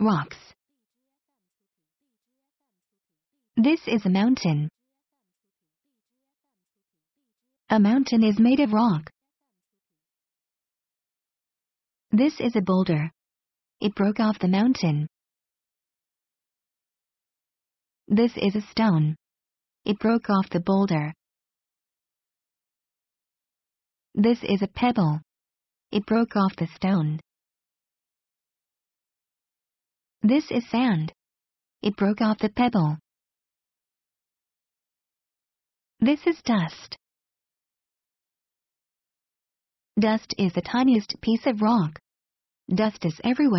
Rocks. This is a mountain. A mountain is made of rock. This is a boulder. It broke off the mountain. This is a stone. It broke off the boulder. This is a pebble. It broke off the stone. This is sand. It broke off the pebble. This is dust. Dust is the tiniest piece of rock. Dust is everywhere.